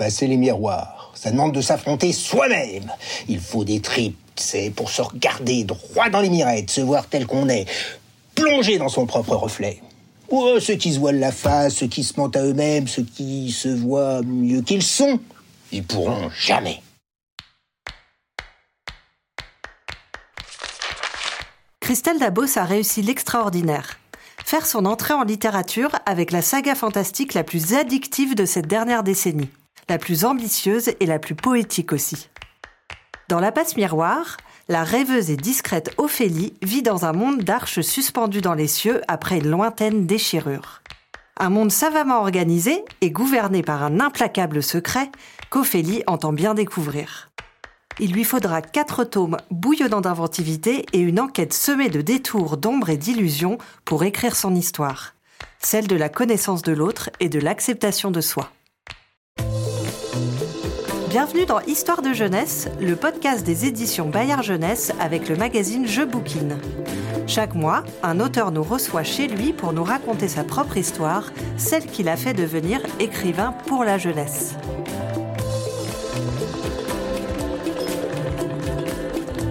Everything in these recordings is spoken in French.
passer les miroirs. Ça demande de s'affronter soi-même. Il faut des tripes, c'est pour se regarder droit dans les mirettes, se voir tel qu'on est, plonger dans son propre reflet. Oh, ceux qui se voilent la face, ceux qui se mentent à eux-mêmes, ceux qui se voient mieux qu'ils sont, ils pourront jamais. Christelle Dabos a réussi l'extraordinaire. Faire son entrée en littérature avec la saga fantastique la plus addictive de cette dernière décennie, la plus ambitieuse et la plus poétique aussi. Dans La passe miroir, la rêveuse et discrète Ophélie vit dans un monde d'arches suspendues dans les cieux après une lointaine déchirure. Un monde savamment organisé et gouverné par un implacable secret qu'Ophélie entend bien découvrir. Il lui faudra quatre tomes bouillonnants d'inventivité et une enquête semée de détours, d'ombres et d'illusions pour écrire son histoire, celle de la connaissance de l'autre et de l'acceptation de soi. Bienvenue dans Histoire de jeunesse, le podcast des éditions Bayard Jeunesse avec le magazine Je Bouquine. Chaque mois, un auteur nous reçoit chez lui pour nous raconter sa propre histoire, celle qui l'a fait devenir écrivain pour la jeunesse.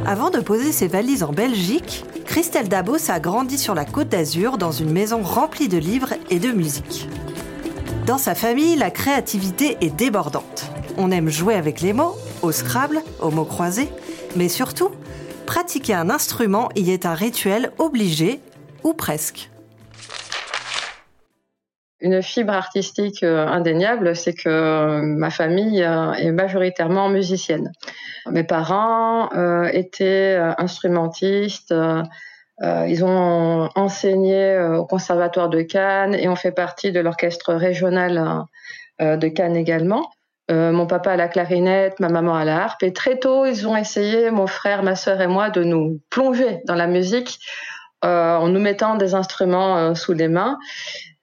Avant de poser ses valises en Belgique, Christelle Dabos a grandi sur la côte d'Azur dans une maison remplie de livres et de musique. Dans sa famille, la créativité est débordante. On aime jouer avec les mots, au Scrabble, aux mots croisés, mais surtout, pratiquer un instrument y est un rituel obligé, ou presque. Une fibre artistique euh, indéniable, c'est que euh, ma famille euh, est majoritairement musicienne. Mes parents étaient instrumentistes, ils ont enseigné au Conservatoire de Cannes et ont fait partie de l'orchestre régional de Cannes également. Euh, mon papa à la clarinette, ma maman à la harpe. Et très tôt, ils ont essayé, mon frère, ma sœur et moi, de nous plonger dans la musique euh, en nous mettant des instruments euh, sous les mains.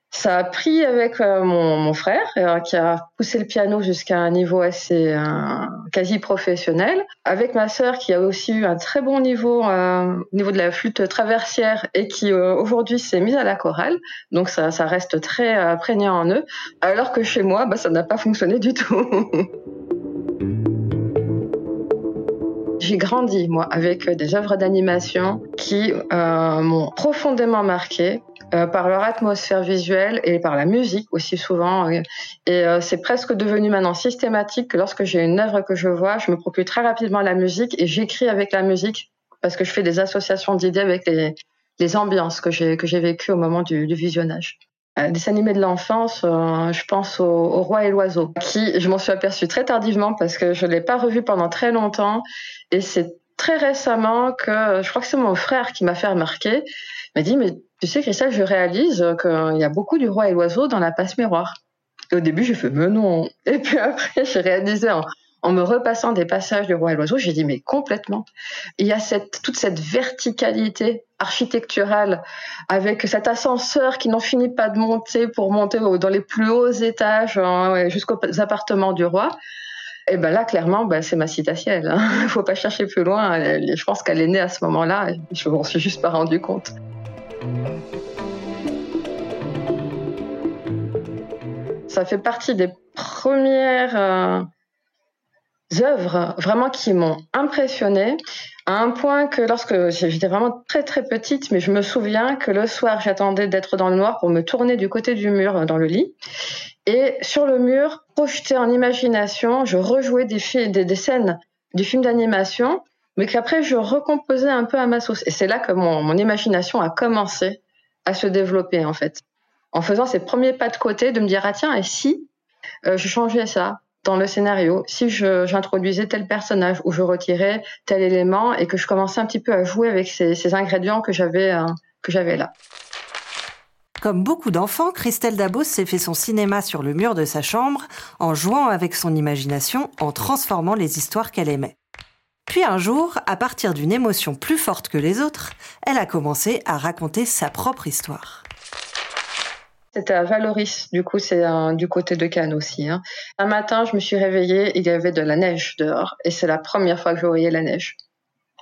Ça a pris avec euh, mon, frère, euh, qui a poussé le piano jusqu'à un niveau assez euh, quasi professionnel, avec ma sœur qui a aussi eu un très bon niveau au niveau de la flûte traversière et qui aujourd'hui s'est mise à la chorale. Donc ça, reste très prégnant en eux, alors que chez moi, bah, ça n'a pas fonctionné du tout. J'ai grandi, moi, avec des œuvres d'animation qui m'ont profondément marqué euh, par leur atmosphère visuelle et par la musique aussi souvent. Et euh, c'est presque devenu maintenant systématique que lorsque j'ai une œuvre que je vois, je me procure très rapidement la musique et j'écris avec la musique parce que je fais des associations d'idées avec les, les ambiances que j'ai que j'ai vécues au moment du, du visionnage. Euh, des animés de l'enfance, euh, je pense au, au, Roi et l'Oiseau, qui je m'en suis aperçue très tardivement parce que je l'ai pas revu pendant très longtemps et c'est très récemment que je crois que c'est mon frère qui m'a fait remarquer, m'a dit mais tu sais, Christelle, je réalise qu'il y a beaucoup du roi et l'oiseau dans la passe miroir. Et au début, j'ai fait, mais non. Et puis après, j'ai réalisé en, me repassant des passages du roi et l'oiseau, j'ai dit, mais complètement. Il y a toute cette verticalité architecturale avec cet ascenseur qui n'en finit pas de monter pour monter dans les plus hauts étages hein, jusqu'aux appartements du roi. Et ben là, clairement, ben, c'est ma citatielle. Hein. Il faut pas chercher plus loin. Je pense qu'elle est née à ce moment-là. Je m'en suis juste pas rendu compte. Ça fait partie des premières euh, œuvres vraiment qui m'ont impressionnée à un point que lorsque j'étais vraiment très très petite, mais je me souviens que le soir j'attendais d'être dans le noir pour me tourner du côté du mur euh, dans le lit. Et sur le mur, projeté en imagination, je rejouais des, des, des scènes du film d'animation mais qu'après je recomposais un peu à ma sauce. Et c'est là que mon, imagination a commencé à se développer en fait. En faisant ces premiers pas de côté, de me dire ah tiens et si euh, je changeais ça dans le scénario, si j'introduisais tel personnage ou je retirais tel élément et que je commençais un petit peu à jouer avec ces, ces ingrédients que j'avais euh, que j'avais là. Comme beaucoup d'enfants, Christelle Dabos s'est fait son cinéma sur le mur de sa chambre en jouant avec son imagination, en transformant les histoires qu'elle aimait. Puis un jour, à partir d'une émotion plus forte que les autres, elle a commencé à raconter sa propre histoire. C'était à Valoris, du coup c'est du côté de Cannes aussi. Hein. Un matin, je me suis réveillée, il y avait de la neige dehors, et c'est la première fois que je voyais la neige.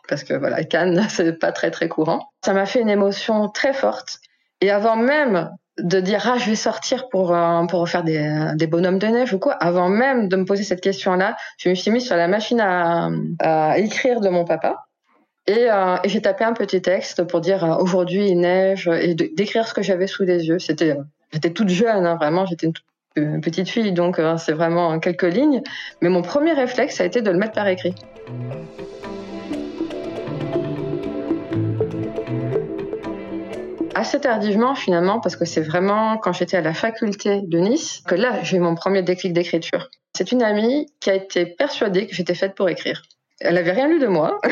Parce que voilà, Cannes, c'est pas très très courant. Ça m'a fait une émotion très forte. Et avant même de dire ah je vais sortir pour euh, pour faire des, des bonhommes de neige ou quoi. Avant même de me poser cette question là je me suis mise sur la machine à, écrire de mon papa. Et, euh, et j'ai tapé un petit texte pour dire euh, aujourd'hui il neige et d'écrire ce que j'avais sous les yeux. C'était j'étais toute jeune hein, vraiment j'étais une, petite fille donc c'est vraiment quelques lignes. Mais mon premier réflexe a été de le mettre par écrit assez tardivement finalement, parce que c'est vraiment quand j'étais à la faculté de Nice que là j'ai eu mon premier déclic d'écriture. C'est une amie qui a été persuadée que j'étais faite pour écrire. Elle avait rien lu de moi.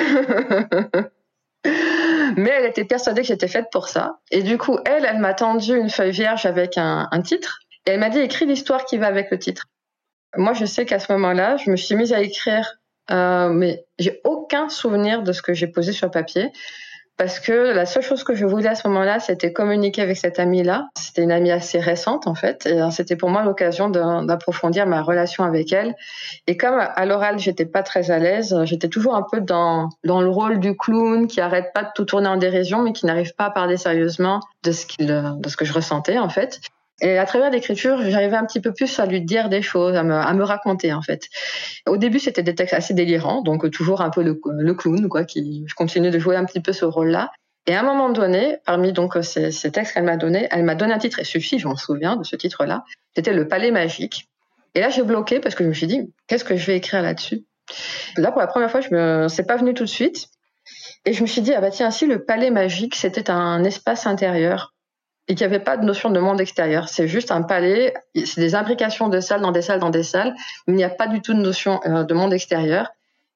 Mais elle était persuadée que j'étais faite pour ça. Et du coup, elle, elle m'a tendu une feuille vierge avec un, titre. Et elle m'a dit, écris l'histoire qui va avec le titre. Moi, je sais qu'à ce moment-là, je me suis mise à écrire, euh, mais j'ai aucun souvenir de ce que j'ai posé sur papier parce que la seule chose que je voulais à ce moment-là, c'était communiquer avec cette amie-là. C'était une amie assez récente en fait, et c'était pour moi l'occasion d'approfondir ma relation avec elle. Et comme à l'oral, j'étais pas très à l'aise, j'étais toujours un peu dans dans le rôle du clown qui arrête pas de tout tourner en dérision, mais qui n'arrive pas à parler sérieusement de ce ce que je ressentais en fait. Et à travers l'écriture, j'arrivais un petit peu plus à lui dire des choses, à me, raconter en fait. Au début, c'était des textes assez délirants, donc toujours un peu le, clown, quoi. Qui, je continuais de jouer un petit peu ce rôle-là. Et à un moment donné, parmi donc ces, ces textes qu'elle m'a donné, elle m'a donné un titre, et celui je m'en souviens de ce titre-là. C'était le Palais magique. Et là, j'ai bloqué parce que je me suis dit, qu'est-ce que je vais écrire là-dessus? Là, pour la première fois, je me, c'est pas venu tout de suite. Et je me suis dit, ah bah tiens, si le palais magique, c'était un espace intérieur et qu'il n'y avait pas de notion de monde extérieur. C'est juste un palais, c'est des imbrications de salles dans des salles dans des salles. Il n'y a pas du tout de notion euh, de monde extérieur.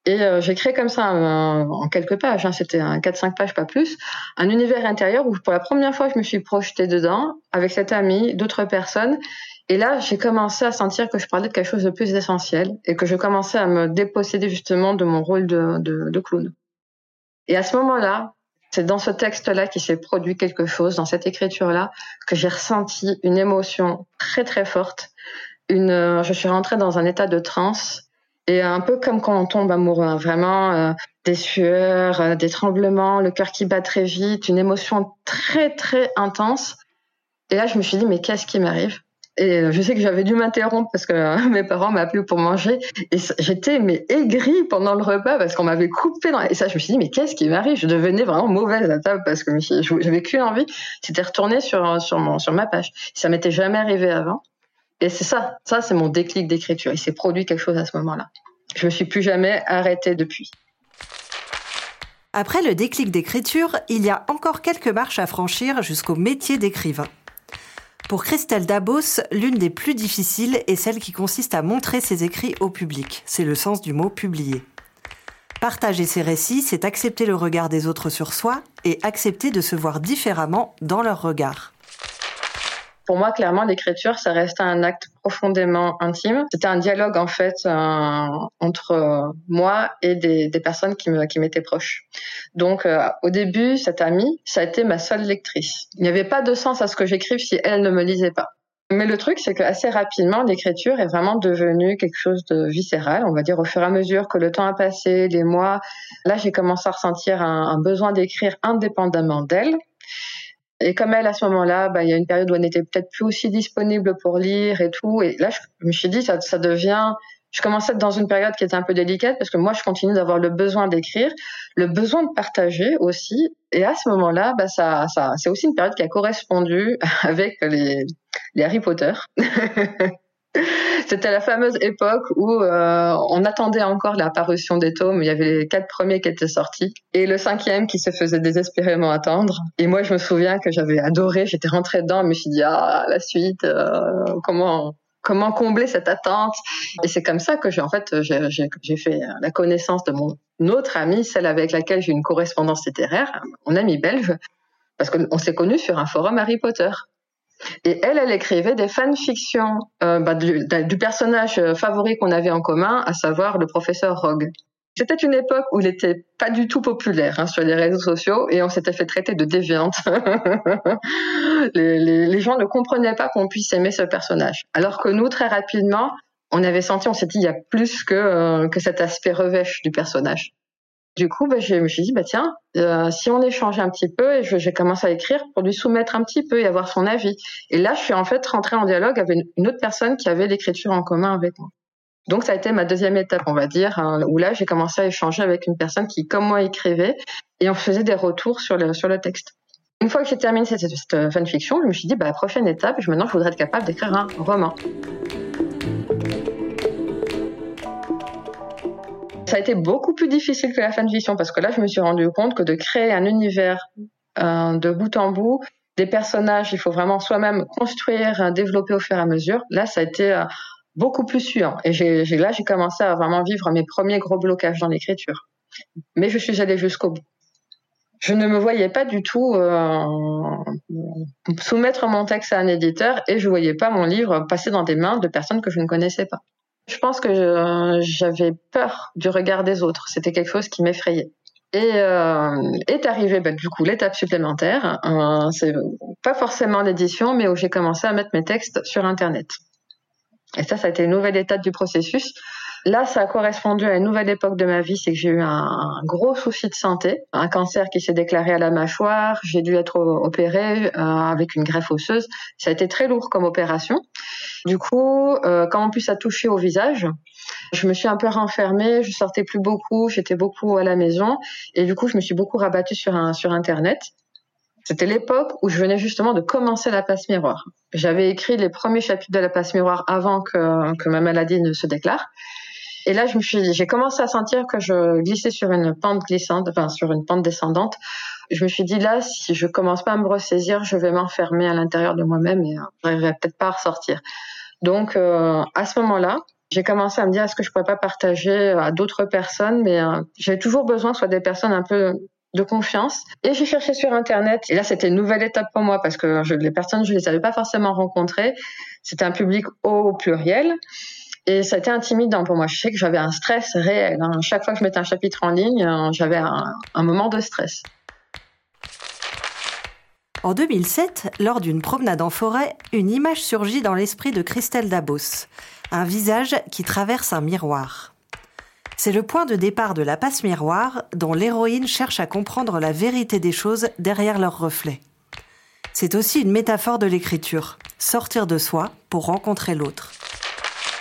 Et euh, j'ai créé comme ça, en quelques pages, hein, c'était un 4-5 pages, pas plus, un univers intérieur où pour la première fois, je me suis projetée dedans avec cette amie, d'autres personnes. Et là, j'ai commencé à sentir que je parlais de quelque chose de plus essentiel et que je commençais à me déposséder justement de mon rôle de, de, de clown. Et à ce moment-là, c'est dans ce texte-là qui s'est produit quelque chose, dans cette écriture-là, que j'ai ressenti une émotion très très forte. Une, euh, je suis rentrée dans un état de transe et un peu comme quand on tombe amoureux, hein, vraiment euh, des sueurs, euh, des tremblements, le cœur qui bat très vite, une émotion très très intense. Et là, je me suis dit mais qu'est-ce qui m'arrive? Et je sais que j'avais dû m'interrompre parce que mes parents m'appelaient pour manger. Et j'étais mais aigrie pendant le repas parce qu'on m'avait coupé. Et ça, je me suis dit, mais qu'est-ce qui m'arrive? Je devenais vraiment mauvaise à table parce que j'avais qu'une envie, c'était retourner sur, sur, mon, sur ma page. Ça m'était jamais arrivé avant. Et c'est ça, ça c'est mon déclic d'écriture. Il s'est produit quelque chose à ce moment-là. Je me suis plus jamais arrêtée depuis. Après le déclic d'écriture, il y a encore quelques marches à franchir jusqu'au métier d'écrivain. Pour Christelle Dabos, l'une des plus difficiles est celle qui consiste à montrer ses écrits au public. C'est le sens du mot publier. Partager ses récits, c'est accepter le regard des autres sur soi et accepter de se voir différemment dans leur regard pour moi, clairement, l'écriture, ça restait un acte profondément intime. C'était un dialogue, en fait, euh, entre euh, moi et des, personnes qui m'étaient proches. Donc, euh, au début, cette amie, ça a été ma seule lectrice. Il n'y avait pas de sens à ce que j'écrive si elle ne me lisait pas. Mais le truc, c'est que assez rapidement, l'écriture est vraiment devenue quelque chose de viscéral, on va dire, au fur et à mesure que le temps a passé, les mois. Là, j'ai commencé à ressentir un besoin d'écrire indépendamment d'elle. Et comme elle, à ce moment-là, bah, il y a une période où elle n'était peut-être plus aussi disponible pour lire et tout. Et là, je me suis dit, ça, devient... Je commençais à être dans une période qui était un peu délicate parce que moi, je continue d'avoir le besoin d'écrire, le besoin de partager aussi. Et à ce moment-là, bah, ça, ça, c'est aussi une période qui a correspondu avec les Harry Potter. C'était la fameuse époque où euh, on attendait encore la parution des tomes. Il y avait les quatre premiers qui étaient sortis et le cinquième qui se faisait désespérément attendre. Et moi, je me souviens que j'avais adoré. J'étais rentrée dedans, je me suis dit ah la suite, euh, comment comment combler cette attente? Et c'est comme ça que j'ai en fait j'ai fait la connaissance de mon autre amie, celle avec laquelle j'ai une correspondance littéraire, mon amie belge, parce qu'on s'est connus sur un forum Harry Potter. Et elle, elle écrivait des fanfictions euh, bah, du, personnage euh, favori qu'on avait en commun, à savoir le professeur Rogue. C'était une époque où il n'était pas du tout populaire hein, sur les réseaux sociaux et on s'était fait traiter de déviante. les, gens ne comprenaient pas qu'on puisse aimer ce personnage. Alors que nous, très rapidement, on avait senti, on s'est dit, il y a plus que, euh, que cet aspect revêche du personnage. Du coup, bah, je me suis dit, bah tiens, euh, si on échangeait un petit peu, et j'ai commencé à écrire pour lui soumettre un petit peu et avoir son avis. Et là, je suis en fait rentrée en dialogue avec une autre personne qui avait l'écriture en commun avec moi. Donc ça a été ma deuxième étape, on va dire, hein, où là j'ai commencé à échanger avec une personne qui, comme moi, écrivait et on faisait des retours sur le, texte. Une fois que j'ai terminé cette, cette fanfiction, je me suis dit, bah, prochaine étape, maintenant je voudrais être capable d'écrire un roman. Ça a été beaucoup plus difficile que la fanfiction parce que là, je me suis rendu compte que de créer un univers euh, de bout en bout, des personnages, il faut vraiment soi-même construire, développer au fur et à mesure. Là, ça a été euh, beaucoup plus sûr. Et là, j'ai commencé à vraiment vivre mes premiers gros blocages dans l'écriture. Mais je suis allée jusqu'au bout. Je ne me voyais pas du tout euh, soumettre mon texte à un éditeur et je voyais pas mon livre passer dans des mains de personnes que je ne connaissais pas. Je pense que j'avais peur du regard des autres. C'était quelque chose qui m'effrayait. Et euh, est arrivé bah, du coup l'étape supplémentaire. Euh, c'est pas forcément l'édition, mais où j'ai commencé à mettre mes textes sur Internet. Et ça, ça a été une nouvelle étape du processus. Là, ça a correspondu à une nouvelle époque de ma vie, c'est que j'ai eu un, gros souci de santé, un cancer qui s'est déclaré à la mâchoire, j'ai dû être opérée euh, avec une greffe osseuse. Ça a été très lourd comme opération. Du coup, euh, quand en plus ça touché au visage, je me suis un peu renfermée, je sortais plus beaucoup, j'étais beaucoup à la maison, et du coup, je me suis beaucoup rabattue sur Internet. C'était l'époque où je venais justement de commencer la passe miroir. J'avais écrit les premiers chapitres de la passe miroir avant que ma maladie ne se déclare. Et là, je me suis, j'ai commencé à sentir que je glissais sur une pente glissante, enfin sur une pente descendante. Je me suis dit là, si je commence pas à me ressaisir, je vais m'enfermer à l'intérieur de moi-même et je n'arriverai peut-être pas à ressortir. Donc euh, à ce moment-là, j'ai commencé à me dire est-ce que je pourrais pas partager à d'autres personnes, mais euh, j'avais toujours besoin soit des personnes un peu de confiance. Et j'ai cherché sur Internet. Et là, c'était une nouvelle étape pour moi parce que les personnes, je les avais pas forcément rencontrées. C'était un public au pluriel. Et ça intimidant pour moi. Je sais que j'avais un stress réel. Hein. Chaque fois que je mettais un chapitre en ligne, euh, j'avais un, un moment de stress. En 2007, lors d'une promenade en forêt, une image surgit dans l'esprit de Christelle Dabos. Un visage qui traverse un miroir. C'est le point de départ de la passe miroir dont l'héroïne cherche à comprendre la vérité des choses derrière leur reflet. C'est aussi une métaphore de l'écriture, sortir de soi pour rencontrer l'autre.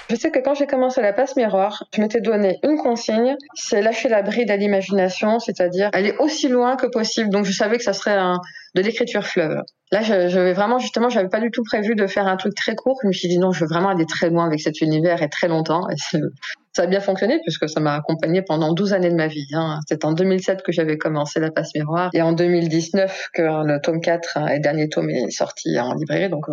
Je sais que quand j'ai commencé la passe miroir, je m'étais donné une consigne, c'est lâcher la bride à l'imagination, c'est-à-dire aller aussi loin que possible. Donc je savais que ça serait un, de l'écriture fleuve. Là, je, je vais vraiment, justement, j'avais pas du tout prévu de faire un truc très court. Je me suis dit non, je veux vraiment aller très loin avec cet univers et très longtemps. Et ça a bien fonctionné puisque ça m'a accompagné pendant 12 années de ma vie. Hein. C'est en 2007 que j'avais commencé La Passe Miroir et en 2019 que le tome 4 et dernier tome est sorti en librairie. Donc,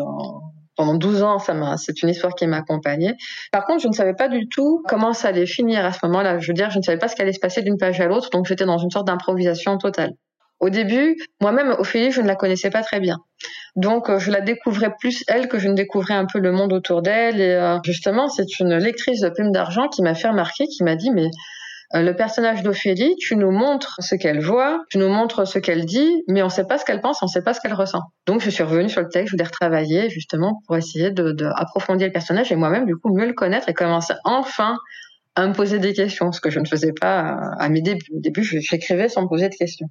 pendant 12 ans, ça m'a, c'est une histoire qui m'a accompagnée. Par contre, je ne savais pas du tout comment ça allait finir à ce moment-là. Je veux dire, je ne savais pas ce qui allait se passer d'une page à l'autre, donc j'étais dans une sorte d'improvisation totale. Au début, moi-même, Ophélie, je ne la connaissais pas très bien. Donc, euh, je la découvrais plus elle que je ne découvrais un peu le monde autour d'elle. Et euh, justement, c'est une lectrice de Plume d'Argent qui m'a fait remarquer, qui m'a dit, mais le personnage d'Ophélie, tu nous montres ce qu'elle voit, tu nous montres ce qu'elle dit, mais on ne sait pas ce qu'elle pense, on ne sait pas ce qu'elle ressent. Donc je suis revenue sur le texte, je voulais retravailler justement pour essayer de, de le personnage et moi-même du coup mieux le connaître et commencer enfin à me poser des questions, ce que je ne faisais pas à mes débuts. Au début, j'écrivais sans me poser de questions.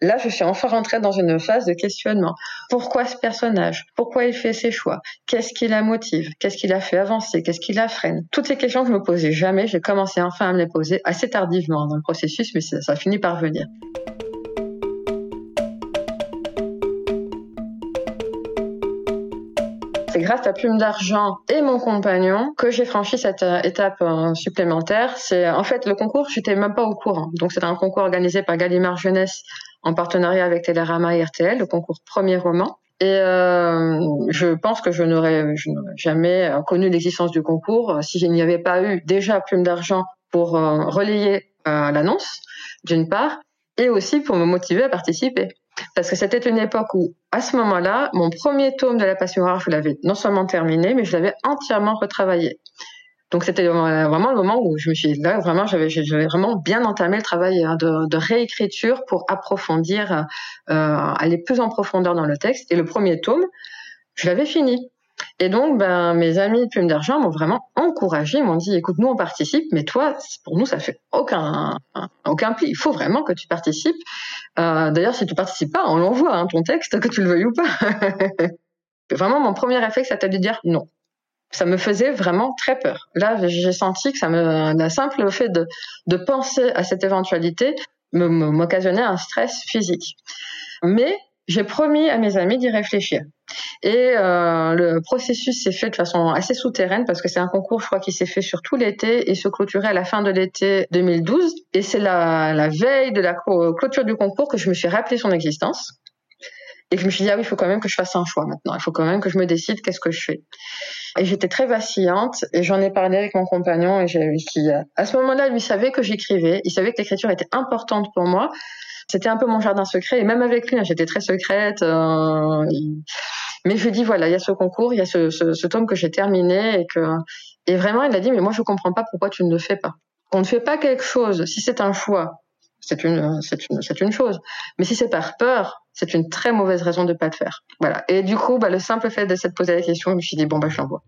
Là, je suis enfin rentrée dans une phase de questionnement. Pourquoi ce personnage? Pourquoi il fait ses choix? Qu'est-ce qui la motive? Qu'est-ce qui l'a fait avancer? Qu'est-ce qui la freine? Toutes ces questions que je me posais jamais, j'ai commencé enfin à me les poser assez tardivement dans le processus, mais ça, ça a fini par venir. Grâce à Plume d'Argent et mon compagnon que j'ai franchi cette euh, étape euh, supplémentaire. C'est en fait le concours, j'étais même pas au courant. Donc c'était un concours organisé par Gallimard Jeunesse en partenariat avec Télérama et RTL, le concours premier roman. Et euh, je pense que je n'aurais jamais connu l'existence du concours si je n'y avais pas eu déjà Plume d'Argent pour relayer l'annonce, d'une part, et aussi pour me motiver à participer. Parce que c'était une époque où, à ce moment-là, mon premier tome de La Passion rare, je l'avais non seulement terminé, mais je l'avais entièrement retravaillé. Donc c'était vraiment le moment où je me suis là vraiment j'avais vraiment bien entamé le travail hein, de, réécriture pour approfondir, euh, aller plus en profondeur dans le texte. Et le premier tome, je l'avais fini. Et donc, ben, mes amis de Plume d'Argent m'ont vraiment encouragé, m'ont dit, écoute, nous, on participe, mais toi, pour nous, ça fait aucun, aucun pli. Il faut vraiment que tu participes. Euh, D'ailleurs, si tu participes pas, on l'envoie, hein, ton texte, que tu le veuilles ou pas. vraiment, mon premier réflexe, c'était de dire non. Ça me faisait vraiment très peur. Là, j'ai senti que ça me, le simple fait de, de penser à cette éventualité m'occasionnait un stress physique. Mais j'ai promis à mes amis d'y réfléchir. Et euh, le processus s'est fait de façon assez souterraine parce que c'est un concours, je crois, qui s'est fait sur tout l'été et se clôturait à la fin de l'été 2012. Et c'est la, veille de la clôture du concours que je me suis rappelé son existence et que je me suis dit ah oui, il faut quand même que je fasse un choix maintenant. Il faut quand même que je me décide qu'est-ce que je fais. Et j'étais très vacillante et j'en ai parlé avec mon compagnon et à ce moment-là lui savait que j'écrivais, il savait que l'écriture était importante pour moi c'était un peu mon jardin secret. Et même avec lui, hein, j'étais très secrète. Euh, mais je lui dis voilà, il y a ce concours, il y a ce, ce, ce tome que j'ai terminé et que et vraiment, il a dit mais moi je comprends pas pourquoi tu ne le fais pas. On ne fait pas quelque chose si c'est un choix. C'est une, c'est une, c'est une chose. Mais si c'est par peur, c'est une très mauvaise raison de pas le faire. Voilà. Et du coup, bah, le simple fait de s'être posé la question, je me suis dit bon bah je l'envoie.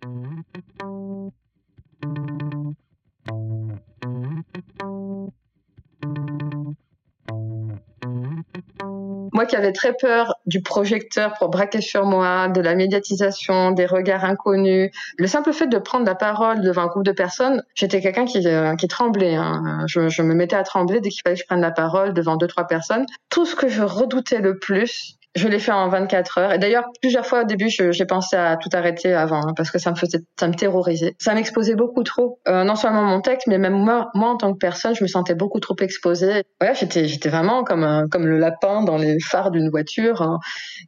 Moi qui avais très peur du projecteur pour braquer sur moi, de la médiatisation, des regards inconnus, le simple fait de prendre la parole devant un groupe de personnes, j'étais quelqu'un qui, euh, qui tremblait. Hein. Je, je, me mettais à trembler dès qu'il fallait que je prenne la parole devant deux, trois personnes. Tout ce que je redoutais le plus, je l'ai fait en 24 heures. Et d'ailleurs, plusieurs fois au début, j'ai pensé à tout arrêter avant, hein, parce que ça me faisait, ça me terrorisait. Ça m'exposait beaucoup trop. Euh, non seulement mon texte, mais même moi, moi en tant que personne, je me sentais beaucoup trop exposée. Ouais, j'étais, j'étais vraiment comme comme le lapin dans les phares d'une voiture. Hein.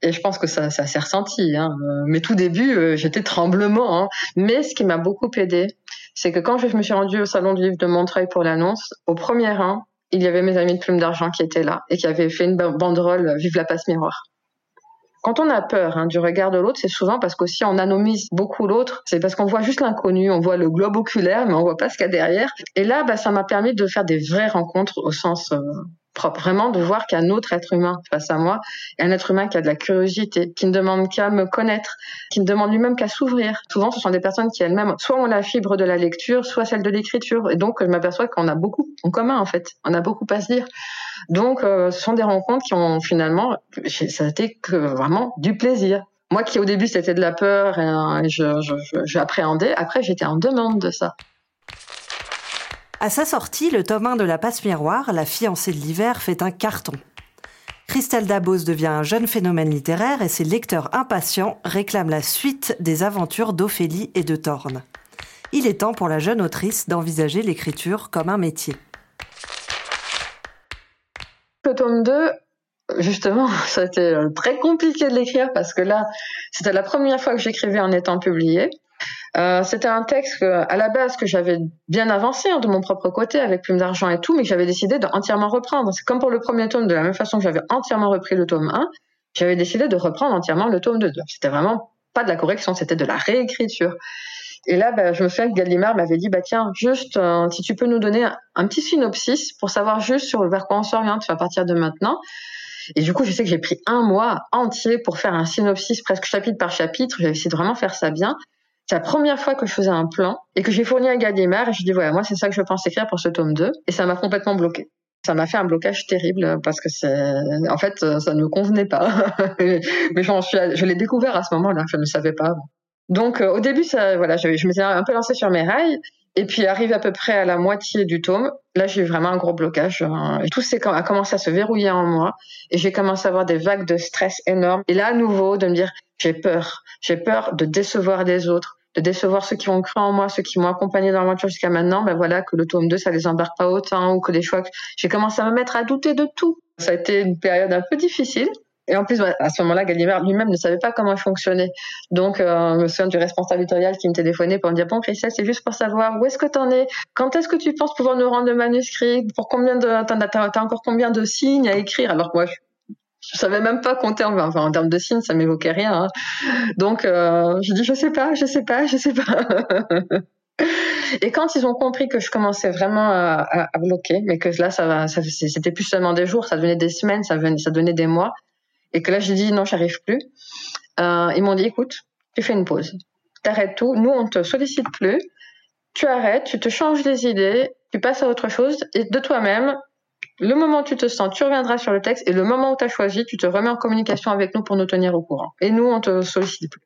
et je pense que ça, ça s'est ressenti. Hein. Mais tout début, euh, j'étais tremblement. Hein. Mais ce qui m'a beaucoup aidé, c'est que quand je me suis rendue au salon du livre de Montreuil pour l'annonce, au premier rang, il y avait mes amis de Plume d'Argent qui étaient là et qui avaient fait une banderole Vive la passe miroir. Quand on a peur hein, du regard de l'autre, c'est souvent parce qu'aussi on anomise beaucoup l'autre. C'est parce qu'on voit juste l'inconnu, on voit le globe oculaire, mais on voit pas ce qu'il y a derrière. Et là, bah, ça m'a permis de faire des vraies rencontres au sens euh, propre, vraiment de voir qu'il y a un autre être humain face à moi, un être humain qui a de la curiosité, qui ne demande qu'à me connaître, qui ne demande lui-même qu'à s'ouvrir. Souvent, ce sont des personnes qui elles-mêmes, soit ont la fibre de la lecture, soit celle de l'écriture. Et donc, je m'aperçois qu'on a beaucoup en commun, en fait. On a beaucoup à se dire. Donc, euh, ce sont des rencontres qui ont finalement, ça a été que vraiment du plaisir. Moi qui au début c'était de la peur et, j'appréhendais, je, après j'étais en demande de ça. À sa sortie, le tome 1 de La Passe Miroir, La fiancée de l'hiver, fait un carton. Christelle Dabos devient un jeune phénomène littéraire et ses lecteurs impatients réclament la suite des aventures d'Ophélie et de Thorne. Il est temps pour la jeune autrice d'envisager l'écriture comme un métier. Le tome 2, justement, ça a été euh, très compliqué de l'écrire parce que là, c'était la première fois que j'écrivais en étant publié. Euh, c'était un texte à la base que j'avais bien avancé hein, de mon propre côté avec Plume d'argent et tout, mais que j'avais décidé d'entièrement reprendre. C'est comme pour le premier tome, de la même façon que j'avais entièrement repris le tome 1, j'avais décidé de reprendre entièrement le tome 2. C'était vraiment pas de la correction, c'était de la réécriture. Et là, bah, je me souviens que Gallimard m'avait dit, bah tiens, juste euh, si tu peux nous donner un, petit synopsis pour savoir juste sur vers quoi on s'oriente à partir de maintenant. Et du coup, je sais que j'ai pris un mois entier pour faire un synopsis presque chapitre par chapitre. J'ai essayé de vraiment faire ça bien. C'est la première fois que je faisais un plan et que j'ai fourni à Gallimard et je dis voilà, moi c'est ça que je pense écrire pour ce tome 2 et ça m'a complètement bloqué. Ça m'a fait un blocage terrible parce que c'est, en fait, ça ne me convenait pas. Mais j'en suis, je l'ai découvert à ce moment-là, je ne savais pas. Donc euh, au début, ça, voilà, je, je m'étais un peu lancée sur mes rails. Et puis arrive à peu près à la moitié du tome, là j'ai eu vraiment un gros blocage. Hein. Tout a commencé à se verrouiller en moi et j'ai commencé à avoir des vagues de stress énormes. Et là à nouveau de me dire j'ai peur, j'ai peur de décevoir des autres, de décevoir ceux qui ont cru en moi, ceux qui m'ont accompagné dans l'aventure jusqu'à maintenant. Ben voilà que le tome 2 ça les embarque pas autant ou que des choix. J'ai commencé à me mettre à douter de tout. Ça a été une période un peu difficile. Et en plus, à ce moment-là, Gallimard lui-même ne savait pas comment je fonctionnais. Donc, euh, je du responsable éditorial qui me téléphonait pour me dire, bon, Christelle, c'est juste pour savoir où est-ce que tu en es, quand est-ce que tu penses pouvoir nous rendre le manuscrit, pour combien de, t'as, as encore combien de signes à écrire, alors moi, je, je savais même pas compter en, termes de signes, ça m'évoquait rien. Hein. Donc, euh, je dis, je sais pas, je sais pas, je sais pas. Et quand ils ont compris que je commençais vraiment à, bloquer, mais que là, ça ça, c'était plus seulement des jours, ça devenait des semaines, ça, ça devenait des mois, et que là j'ai dit non, j'arrive plus. Euh, ils m'ont dit écoute, tu fais une pause. t'arrêtes tout, nous on te sollicite plus, tu arrêtes, tu te changes les idées, tu passes à autre chose, et de toi-même, le moment où tu te sens, tu reviendras sur le texte, et le moment où tu as choisi, tu te remets en communication avec nous pour nous tenir au courant. Et nous, on te sollicite plus.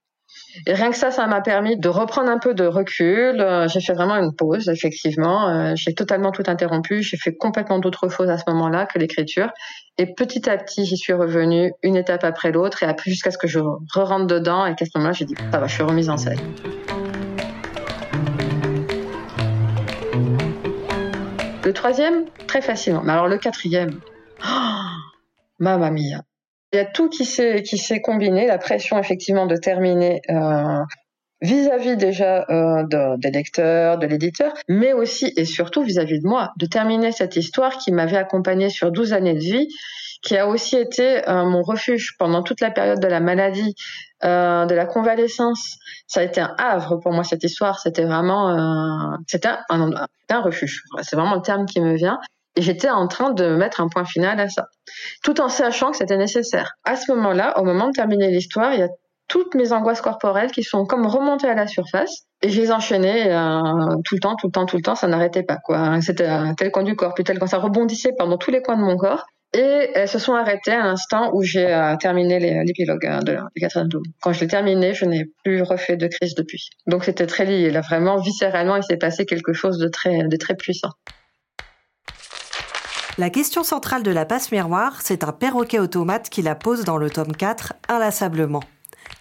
Et rien que ça, ça m'a permis de reprendre un peu de recul. Euh, j'ai fait vraiment une pause, effectivement. Euh, j'ai totalement tout interrompu. J'ai fait complètement d'autres choses à ce moment-là que l'écriture. Et petit à petit, j'y suis revenue une étape après l'autre et jusqu'à ce que je re-rentre dedans et qu'à ce moment-là, j'ai dit, ça va, je suis remise en scène. Le troisième, très facilement. Mais alors le quatrième, oh, mamma mia. Il y a tout qui s'est combiné, la pression effectivement de terminer euh, vis-à-vis déjà euh, de, des lecteurs, de l'éditeur, mais aussi et surtout vis-à-vis de moi, de terminer cette histoire qui m'avait accompagnée sur 12 années de vie, qui a aussi été euh, mon refuge pendant toute la période de la maladie, de la convalescence. Ça a été un havre pour moi cette histoire. C'était vraiment, c'était un refuge. C'est vraiment le terme qui me vient. J'étais en train de mettre un point final à ça, tout en sachant que c'était nécessaire. À ce moment-là, au moment de terminer l'histoire, il y a toutes mes angoisses corporelles qui sont comme remontées à la surface et je les enchaînais euh, tout le temps, tout le temps, tout le temps, ça n'arrêtait pas quoi. C'était un tel coin du corps, puis tel quand ça rebondissait pendant tous les coins de mon corps. Et elles se sont arrêtées à l'instant où j'ai euh, terminé l'épilogue euh, de, quatrième tome. Quand je l'ai terminé, je n'ai plus refait de crise depuis. Donc c'était très lié. Là, vraiment, viscéralement, il s'est passé quelque chose de très, de très puissant. La question centrale de la passe miroir, c'est un perroquet automate qui la pose dans le tome 4 inlassablement.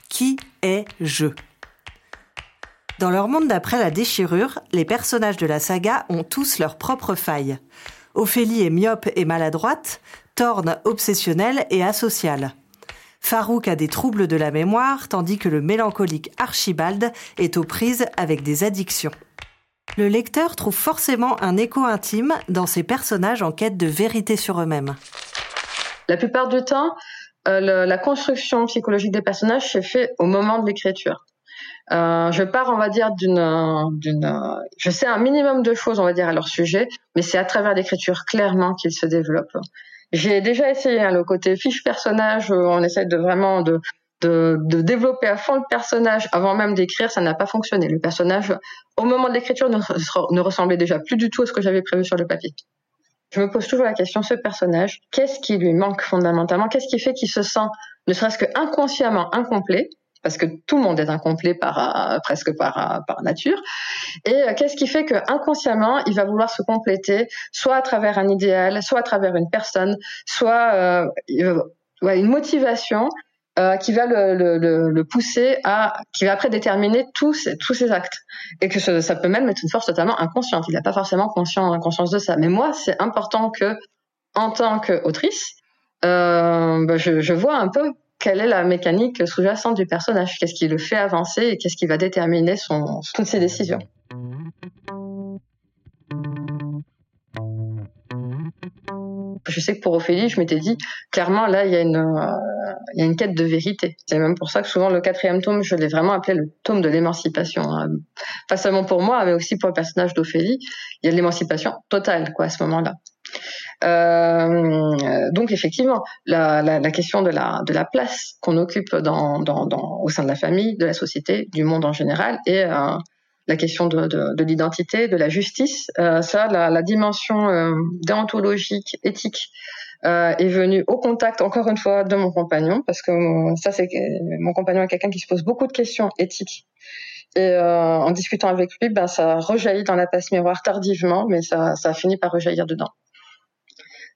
Qui est je? Dans leur monde d'après la déchirure, les personnages de la saga ont tous leurs propres failles. Ophélie est myope et maladroite, Thorne obsessionnel et asocial. Farouk a des troubles de la mémoire, tandis que le mélancolique Archibald est aux prises avec des addictions. Le lecteur trouve forcément un écho intime dans ces personnages en quête de vérité sur eux-mêmes. La plupart du temps, euh, la construction psychologique des personnages s'est faite au moment de l'écriture. Euh, je pars, on va dire, d'une, je sais un minimum de choses, on va dire, à leur sujet, mais c'est à travers l'écriture clairement qu'ils se développent. J'ai déjà essayé hein, le côté fiche personnage, où on essaie de vraiment de, de, de, développer à fond le personnage avant même d'écrire, ça n'a pas fonctionné. Le personnage, au moment de l'écriture, ne, ressemblait déjà plus du tout à ce que j'avais prévu sur le papier. Je me pose toujours la question, ce personnage, qu'est-ce qui lui manque fondamentalement? Qu'est-ce qui fait qu'il se sent, ne serait-ce que inconsciemment, incomplet parce que tout le monde est incomplet par euh, presque par euh, par nature. Et euh, qu'est-ce qui fait que inconsciemment, il va vouloir se compléter, soit à travers un idéal, soit à travers une personne, soit ouais, une motivation euh, qui va le, le, le, pousser à, qui va après déterminer tous tous ses actes, et que ça, ça peut même être une force totalement inconsciente. Il n'a pas forcément conscient, conscience de ça. Mais moi, c'est important que, en tant qu'autrice, euh, bah, je, je vois un peu quelle est la mécanique sous-jacente du personnage, qu'est-ce qui le fait avancer et qu'est-ce qui va déterminer son, toutes ses décisions. Je sais que pour Ophélie, je m'étais dit, clairement, là, il y, a une, euh, il y a une quête de vérité. C'est même pour ça que souvent le quatrième tome, je l'ai vraiment appelé le tome de l'émancipation. Hein. Pas seulement pour moi, mais aussi pour le personnage d'Ophélie. Il y a de l'émancipation totale, quoi, à ce moment-là. Euh, donc effectivement, la, question de la, place qu'on occupe au sein de la famille, de la société, du monde en général, et euh, la question de, de, de l'identité, de la justice, euh, ça, la, la dimension déontologique, éthique, euh, est venue au contact, encore une fois, de mon compagnon, parce que ça, c'est mon compagnon est quelqu'un qui se pose beaucoup de questions éthiques. Et euh, en discutant avec lui, ben, ça rejaillit dans la passe miroir tardivement, mais ça, ça a fini par rejaillir dedans.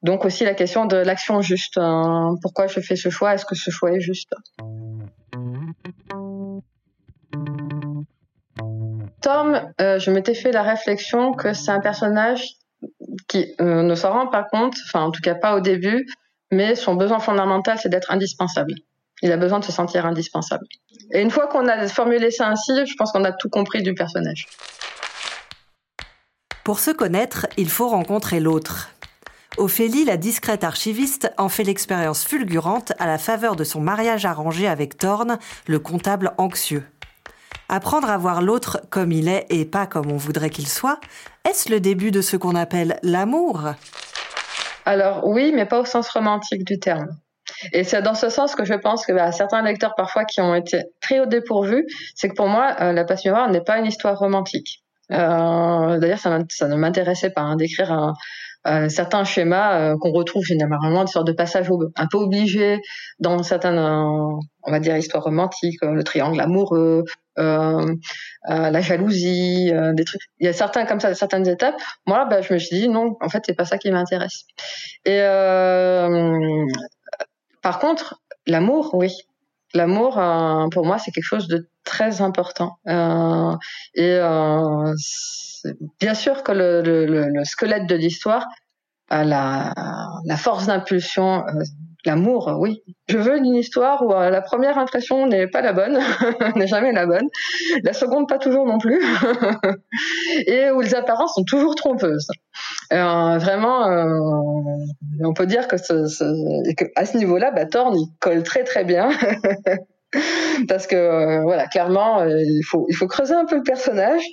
Donc aussi la question de l'action juste. Hein. Pourquoi je fais ce choix? Est-ce que ce choix est juste? Tom, euh, je m'étais fait la réflexion que c'est un personnage qui euh, ne s'en rend pas compte, enfin en tout cas pas au début, mais son besoin fondamental c'est d'être indispensable. Il a besoin de se sentir indispensable. Et une fois qu'on a formulé ça ainsi, je pense qu'on a tout compris du personnage. Pour se connaître, il faut rencontrer l'autre. Ophélie, la discrète archiviste, en fait l'expérience fulgurante à la faveur de son mariage arrangé avec Thorne, le comptable anxieux. Apprendre à voir l'autre comme il est et pas comme on voudrait qu'il soit, est-ce le début de ce qu'on appelle l'amour? Alors oui, mais pas au sens romantique du terme. Et c'est dans ce sens que je pense que bah, certains lecteurs parfois qui ont été pris au dépourvu, c'est que pour moi, La Passe Miroir n'est pas une histoire romantique. D'ailleurs, ça, ne m'intéressait pas hein, d'écrire un, euh, certains schémas euh, qu'on retrouve généralement, des sortes de passages un peu obligés dans certaines, euh, on va dire, histoires romantiques, le triangle amoureux, la jalousie, des trucs. Il y a certains comme ça, certaines étapes. Moi, bah, je me suis dit non, en fait, c'est pas ça qui m'intéresse. Et par contre, l'amour, oui. L'amour, pour moi, c'est quelque chose de très important. et bien sûr que le, le, le squelette de l'histoire, la, la force d'impulsion, euh, l'amour, oui. Je veux une histoire où euh, la première impression n'est pas la bonne, n'est jamais la bonne, la seconde pas toujours non plus, et où les apparences sont toujours trompeuses. Euh, vraiment, on peut dire que, ce, ce, que à ce niveau-là, bah, Thorne il colle très très bien. parce que euh, voilà clairement euh, il faut creuser un peu le personnage.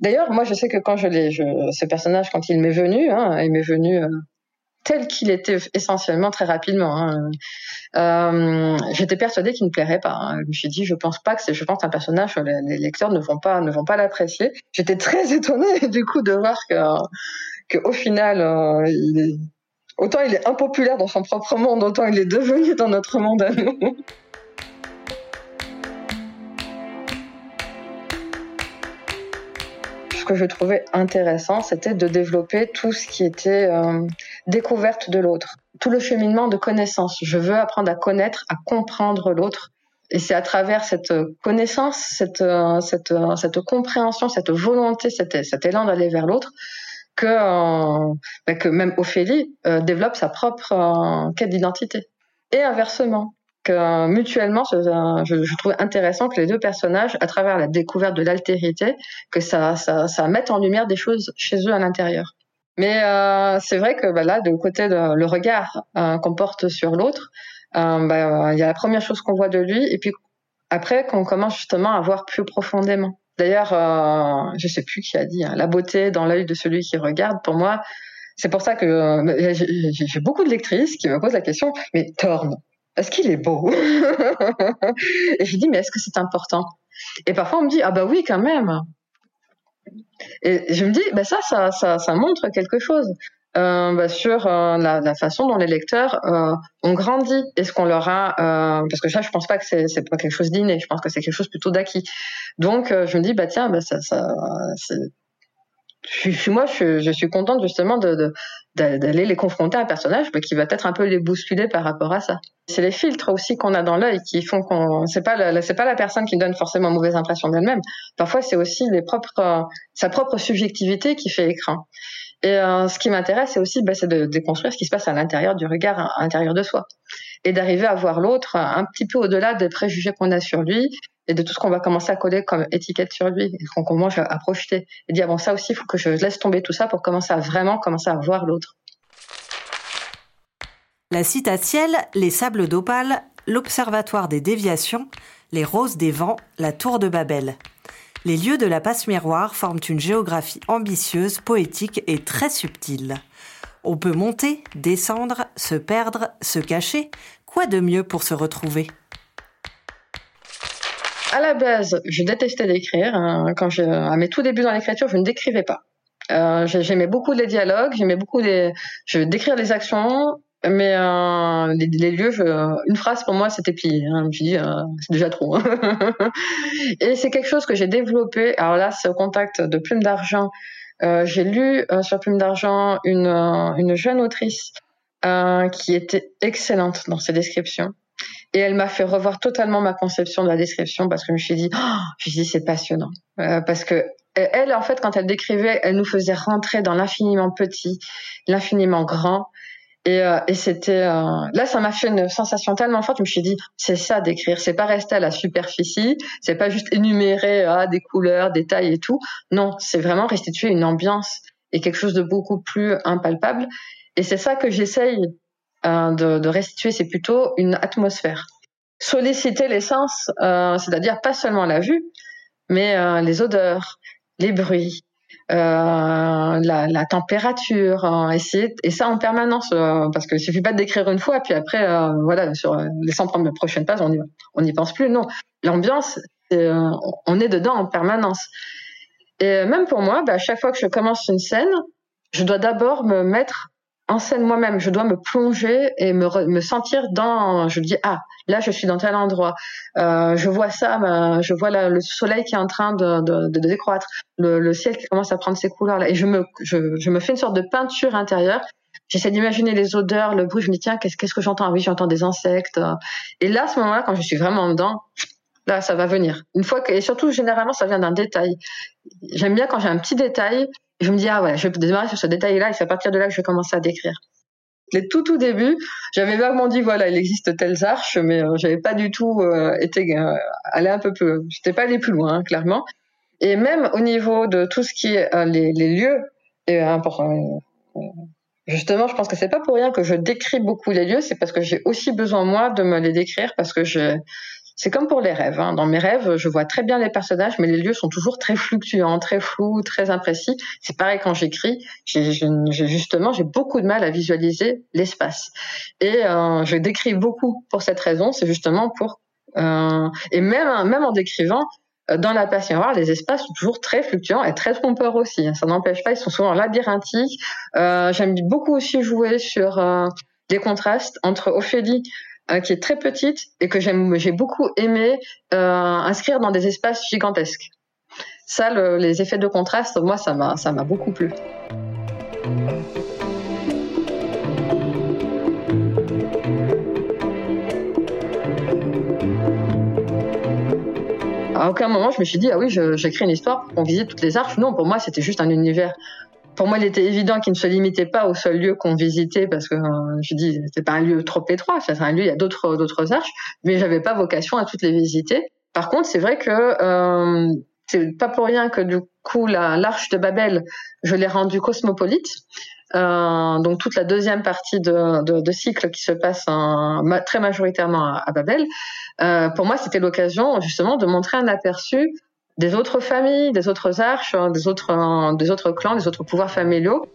D'ailleurs moi je sais que quand je l'ai ce personnage quand il m'est venu hein, il m'est venu euh, tel qu'il était essentiellement très rapidement hein, j'étais persuadée qu'il ne plairait pas hein. je me suis dit je pense pas que c'est je pense un personnage les, lecteurs ne vont pas ne vont pas l'apprécier. J'étais très étonnée du coup de voir que que final autant il est impopulaire dans son propre monde autant il est devenu dans notre monde à nous que je trouvais intéressant, c'était de développer tout ce qui était euh, découverte de l'autre, tout le cheminement de connaissance. Je veux apprendre à connaître, à comprendre l'autre. Et c'est à travers cette connaissance, cette, euh, cette, euh, cette compréhension, cette volonté, cet, élan d'aller vers l'autre, que, bah, que même Ophélie développe sa propre quête d'identité. Et inversement, que mutuellement, je, je, trouve intéressant que les deux personnages, à travers la découverte de l'altérité, que ça, mette en lumière des choses chez eux à l'intérieur. Mais euh, c'est vrai que bah, là, de côté de le regard euh, qu'on porte sur l'autre, euh, bah, il y a la première chose qu'on voit de lui, et puis après qu'on commence justement à voir plus profondément. D'ailleurs, euh, je sais plus qui a dit, hein, la beauté dans l'œil de celui qui regarde. Pour moi, c'est pour ça que euh, j'ai beaucoup de lectrices qui me posent la question, mais Thorne, est-ce qu'il est beau. Et je dis, mais est-ce que c'est important? Et parfois, on me dit, ah bah oui, quand même. Et je me dis, bah ça, ça, ça, ça montre quelque chose. Euh, bah sur euh, la, façon dont les lecteurs euh, ont grandi. Et ce qu'on leur a euh, parce que ça je pense pas que c'est pas quelque chose d'inné. Je pense que c'est quelque chose plutôt d'acquis. Donc je me dis bah tiens bah ça ça je, je, moi, je, je, suis contente justement de, d'aller les confronter à un personnage mais qui va peut-être un peu les bousculer par rapport à ça. C'est les filtres aussi qu'on a dans l'œil qui font qu'on c'est pas la, c'est pas la personne qui donne forcément mauvaise impression d'elle-même. Parfois, c'est aussi les propres sa propre subjectivité qui fait écran. Et euh, ce qui m'intéresse, c'est aussi bah, c'est de déconstruire ce qui se passe à l'intérieur du regard, à l'intérieur de soi, et d'arriver à voir l'autre un petit peu au-delà des préjugés qu'on a sur lui et de tout ce qu'on va commencer à coller comme étiquette sur lui, qu'on commence à projeter. Et dire, bon, ça aussi, il faut que je laisse tomber tout ça pour commencer à vraiment commencer à voir l'autre. La citatielle, les sables d'Opale, l'Observatoire des déviations, les roses des vents, la tour de Babel. Les lieux de la passe miroir forment une géographie ambitieuse, poétique et très subtile. On peut monter, descendre, se perdre, se cacher. Quoi de mieux pour se retrouver? À la base, je détestais d'écrire. Hein. Quand je, à mes tout débuts dans l'écriture, je ne décrivais pas. Euh, j'aimais beaucoup les dialogues, j'aimais beaucoup les, je décrire les actions, mais euh, les, lieux, une phrase pour moi, c'était plié. Hein. Je dis, euh, c'est déjà trop. et c'est quelque chose que j'ai développé. Alors là, c'est au contact de Plume d'argent. Euh, j'ai lu sur Plume d'argent une jeune autrice qui était excellente dans ses descriptions. Et elle m'a fait revoir totalement ma conception de la description parce que je me suis dit, oh, je me suis dit c'est passionnant. Euh, parce que elle, en fait, quand elle décrivait, elle nous faisait rentrer dans l'infiniment petit, l'infiniment grand. Et, euh, et c'était euh, là, ça m'a fait une sensation tellement forte. Je me suis dit, c'est ça d'écrire. C'est pas rester à la superficie. C'est pas juste énumérer ah, des couleurs, des tailles et tout. Non, c'est vraiment restituer une ambiance et quelque chose de beaucoup plus impalpable. Et c'est ça que j'essaye euh, de, restituer, c'est plutôt une atmosphère. Solliciter les sens, euh, c'est-à-dire pas seulement la vue, mais euh, les odeurs, les bruits, la, température, hein, et ça en permanence, euh, parce que suffit pas de décrire une fois, puis après, euh, voilà, sur les 100 prochaines pages, on n'y on y pense plus. Non, l'ambiance, on est dedans en permanence. Et même pour moi, bah, à chaque fois que je commence une scène, je dois d'abord me mettre en scène moi-même. Je dois me plonger et me, sentir dans. Je dis ah là je suis dans tel endroit. Euh, je vois ça, je vois le soleil qui est en train de, décroître, le, ciel qui commence à prendre ces couleurs là, et je me fais une sorte de peinture intérieure. J'essaie d'imaginer les odeurs, le bruit. Je me dis tiens qu'est-ce que j'entends? Oui j'entends des insectes. Et là à ce moment-là quand je suis vraiment dedans, là ça va venir. Une fois que et surtout généralement ça vient d'un détail. J'aime bien quand j'ai un petit détail je me dis, ah ouais, je vais démarrer sur ce détail-là et c'est à partir de là que je vais commencer à décrire. Les tout tout début, j'avais vaguement dit voilà, il existe telles arches, mais euh, j'avais pas du tout euh, été euh, allé un peu plus, j'étais pas allé plus loin hein, clairement. Et même au niveau de tout ce qui est euh, les, lieux, et important. Justement, je pense que c'est pas pour rien que je décris beaucoup les lieux, c'est parce que j'ai aussi besoin moi de me les décrire parce que je c'est comme pour les rêves. Hein. Dans mes rêves, je vois très bien les personnages, mais les lieux sont toujours très fluctuants, très flous, très imprécis. C'est pareil quand j'écris. J'ai, justement, j'ai beaucoup de mal à visualiser l'espace. Et euh, je décris beaucoup pour cette raison. C'est justement pour euh, et même même en décrivant, euh, dans la passion les espaces sont toujours très fluctuants et très trompeurs aussi. Ça n'empêche pas, ils sont souvent labyrinthiques. J'aime beaucoup aussi jouer sur euh, les contrastes entre Ophélie euh, qui est très petite et que j'ai beaucoup aimé euh, inscrire dans des espaces gigantesques. Ça, les effets de contraste, moi, ça m'a, ça m'a beaucoup plu. À aucun moment, je me suis dit, ah oui, j'écris une histoire pour qu'on visite toutes les arches. Non, pour moi, c'était juste un univers pour moi, il était évident qu'il ne se limitait pas au seul lieu qu'on visitait parce que euh, je dis c'est pas un lieu trop étroit, c'est un lieu il y a d'autres d'autres arches, mais j'avais pas vocation à toutes les visiter. Par contre, c'est vrai que euh, c'est pas pour rien que du coup l'arche de Babel, je l'ai rendue cosmopolite. Euh, donc toute la deuxième partie de, cycle qui se passe très majoritairement à, à Babel, euh, pour moi c'était l'occasion justement de montrer un aperçu des autres familles, des autres arches, hein, des autres, euh, des autres clans, des autres pouvoirs familiaux.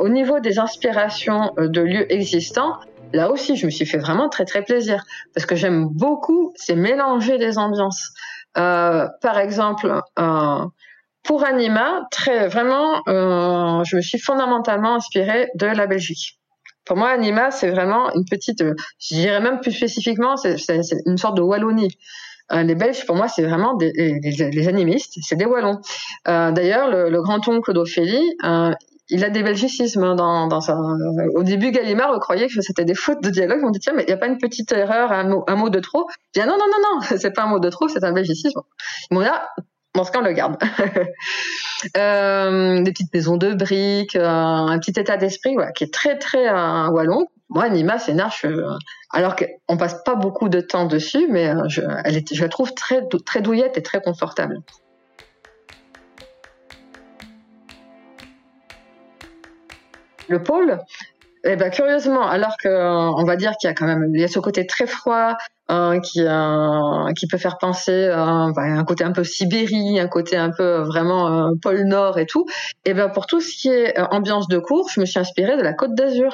Au niveau des inspirations euh, de lieux existants, là aussi, je me suis fait vraiment très très plaisir parce que j'aime beaucoup, c'est mélanger les ambiances. Euh, par exemple, pour Anima, très vraiment, euh, je me suis fondamentalement inspirée de la Belgique. Pour moi, Anima, c'est vraiment une petite, euh, je dirais même plus spécifiquement, c'est une sorte de Wallonie. Euh, les Belges, pour moi, c'est vraiment des, les, animistes, c'est des Wallons. Euh, D'ailleurs, le, le grand-oncle d'Ophélie, il a des belgicismes dans, dans sa... Au début, Gallimard croyait que c'était des fautes de dialogue. On dit tiens, mais il n'y a pas une petite erreur, un mot, un mot de trop? Je dis non, non, non, non, c'est pas un mot de trop, c'est un belgicisme. Bon là, dans ce cas, on le garde. euh, des petites maisons de briques, euh, un petit état d'esprit qui est très très euh, wallon. Moi, Nima, c'est une arche, euh, alors qu'on passe pas beaucoup de temps dessus, mais je, je la trouve très, très douillette et très confortable. Le pôle, eh ben, curieusement, alors que on va dire qu'il y a quand même il y a ce côté très froid euh, qui euh, qui peut faire penser euh, un côté un peu Sibérie, un côté un peu vraiment pôle Nord et tout. Et eh ben pour tout ce qui est ambiance de cours, je me suis inspirée de la Côte d'Azur.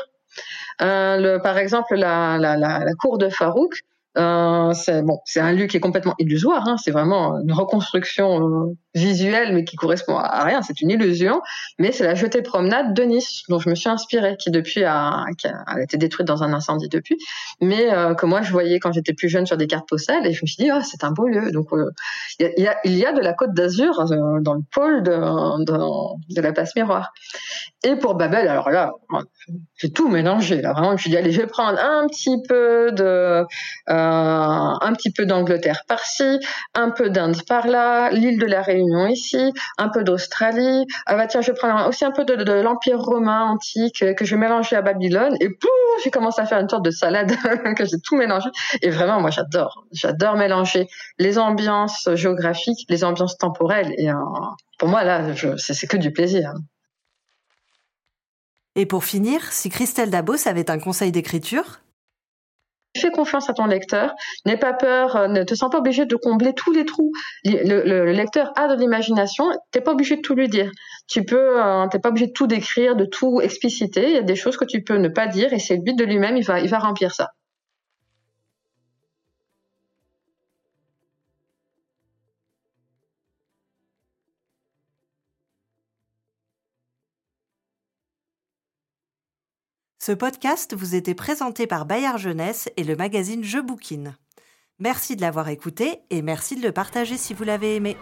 par exemple, la, cour de Farouk, euh, c'est un lieu qui est complètement illusoire. Hein, c'est vraiment une reconstruction euh, visuelle, mais qui correspond à rien. C'est une illusion. Mais c'est la jetée promenade de Nice, dont je me suis inspirée, qui depuis a, a, été détruite dans un incendie depuis, mais euh, que moi je voyais quand j'étais plus jeune sur des cartes postales, et je me suis dit, oh, c'est un beau lieu. Donc euh, il y, a, y a de la Côte d'Azur dans le pôle de, la passe miroir. Et pour Babel, alors là, j'ai tout mélangé. Là, vraiment, je me suis dit, allez, je vais prendre un petit peu de euh, un petit peu d'Angleterre par-ci, un peu d'Inde par-là, l'île de la Réunion ici, un peu d'Australie. Ah bah tiens, je vais prendre aussi un peu de, l'Empire romain antique que je vais mélanger à Babylone. Et pouf, j'ai commencé à faire une sorte de salade que j'ai tout mélangé. Et vraiment, moi, j'adore. J'adore mélanger les ambiances géographiques, les ambiances temporelles. Et euh, pour moi, là, c'est que du plaisir. Et pour finir, si Christelle Dabos avait un conseil d'écriture? Fais confiance à ton lecteur, n'aie pas peur, euh, ne te sens pas obligé de combler tous les trous. Le, lecteur a de l'imagination, t'es pas obligé de tout lui dire. Tu peux, euh, t'es pas obligé de tout décrire, de tout expliciter. Il y a des choses que tu peux ne pas dire et c'est but de lui-même, il va, il va remplir ça. Ce podcast vous était présenté par Bayard Jeunesse et le magazine Je Bouquine. Merci de l'avoir écouté et merci de le partager si vous l'avez aimé.